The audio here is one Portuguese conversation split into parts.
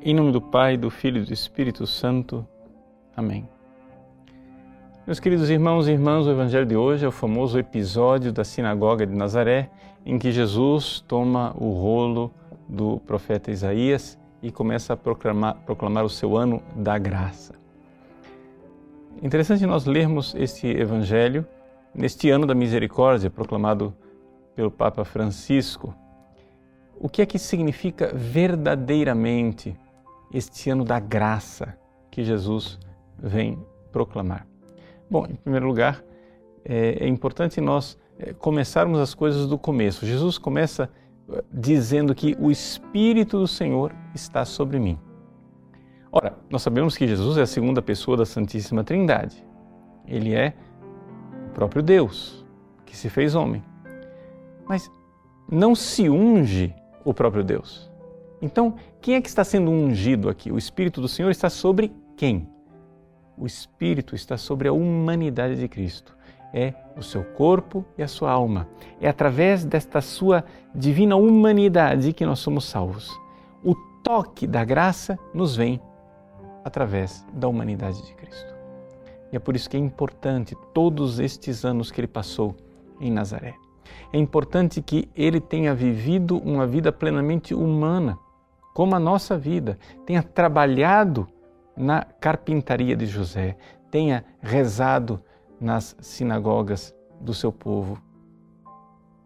Em nome do Pai, do Filho e do Espírito Santo. Amém. Meus queridos irmãos e irmãs, o Evangelho de hoje é o famoso episódio da sinagoga de Nazaré, em que Jesus toma o rolo do profeta Isaías e começa a proclamar, proclamar o seu ano da graça. Interessante nós lermos este Evangelho neste ano da misericórdia proclamado pelo Papa Francisco. O que é que significa verdadeiramente este ano da graça que Jesus vem proclamar. Bom, em primeiro lugar, é, é importante nós é, começarmos as coisas do começo. Jesus começa é, dizendo que o Espírito do Senhor está sobre mim. Ora, nós sabemos que Jesus é a segunda pessoa da Santíssima Trindade. Ele é o próprio Deus que se fez homem. Mas não se unge o próprio Deus. Então, quem é que está sendo ungido aqui? O Espírito do Senhor está sobre quem? O Espírito está sobre a humanidade de Cristo. É o seu corpo e a sua alma. É através desta sua divina humanidade que nós somos salvos. O toque da graça nos vem através da humanidade de Cristo. E é por isso que é importante todos estes anos que ele passou em Nazaré. É importante que ele tenha vivido uma vida plenamente humana como a nossa vida, tenha trabalhado na carpintaria de José, tenha rezado nas sinagogas do seu povo.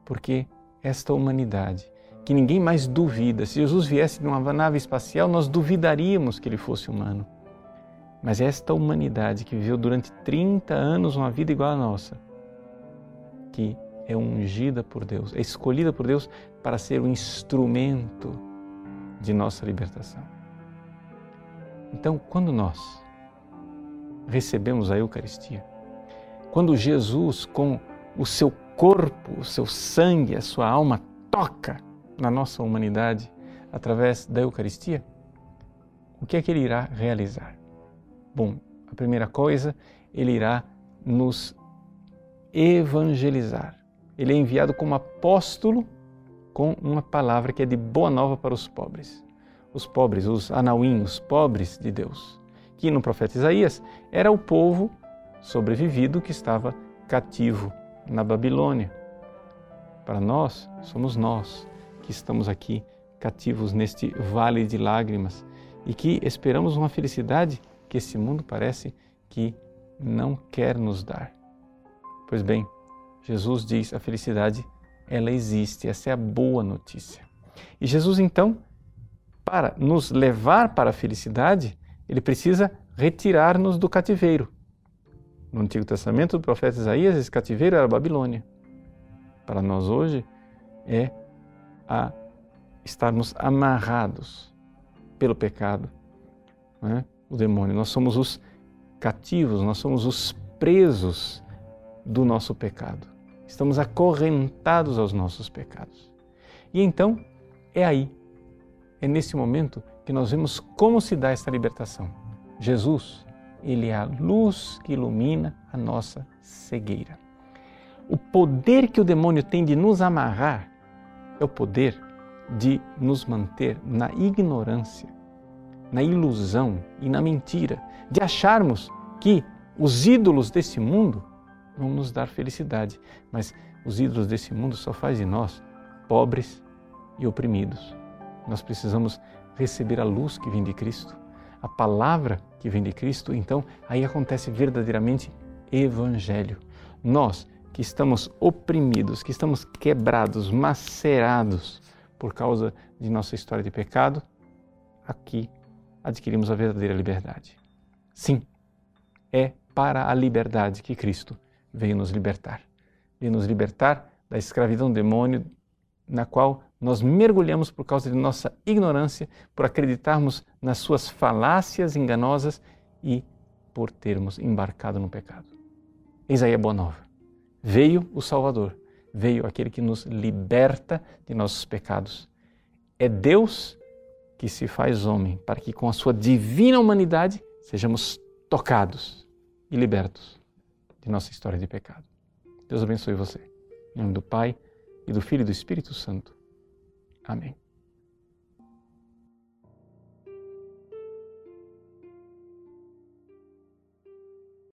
Porque esta humanidade, que ninguém mais duvida, se Jesus viesse numa nave espacial, nós duvidaríamos que ele fosse humano. Mas esta humanidade que viveu durante 30 anos uma vida igual à nossa, que é ungida por Deus, é escolhida por Deus para ser um instrumento de nossa libertação. Então, quando nós recebemos a Eucaristia, quando Jesus, com o seu corpo, o seu sangue, a sua alma, toca na nossa humanidade através da Eucaristia, o que é que ele irá realizar? Bom, a primeira coisa, ele irá nos evangelizar. Ele é enviado como apóstolo com uma palavra que é de boa nova para os pobres. Os pobres, os anauim, os pobres de Deus. Que no profeta Isaías era o povo sobrevivido que estava cativo na Babilônia. Para nós, somos nós que estamos aqui cativos neste vale de lágrimas e que esperamos uma felicidade que esse mundo parece que não quer nos dar. Pois bem, Jesus diz: a felicidade ela existe. Essa é a boa notícia. E Jesus, então, para nos levar para a felicidade, ele precisa retirar-nos do cativeiro. No Antigo Testamento, do profeta Isaías, esse cativeiro era a Babilônia. Para nós hoje, é a estarmos amarrados pelo pecado, né? o demônio. Nós somos os cativos, nós somos os presos do nosso pecado estamos acorrentados aos nossos pecados. E então é aí, é nesse momento que nós vemos como se dá esta libertação. Jesus, ele é a luz que ilumina a nossa cegueira. O poder que o demônio tem de nos amarrar é o poder de nos manter na ignorância, na ilusão e na mentira, de acharmos que os ídolos desse mundo vão nos dar felicidade. Mas os ídolos desse mundo só fazem de nós pobres e oprimidos. Nós precisamos receber a luz que vem de Cristo, a palavra que vem de Cristo, então aí acontece verdadeiramente evangelho. Nós que estamos oprimidos, que estamos quebrados, macerados por causa de nossa história de pecado, aqui adquirimos a verdadeira liberdade. Sim, é para a liberdade que Cristo veio nos libertar. Veio nos libertar da escravidão do demônio na qual nós mergulhamos por causa de nossa ignorância, por acreditarmos nas suas falácias enganosas e por termos embarcado no pecado. Eis aí a boa nova. Veio o Salvador, veio aquele que nos liberta de nossos pecados. É Deus que se faz homem para que com a sua divina humanidade sejamos tocados e libertos de nossa história de pecado. Deus abençoe você. Em nome do Pai, e do Filho e do Espírito Santo. Amém.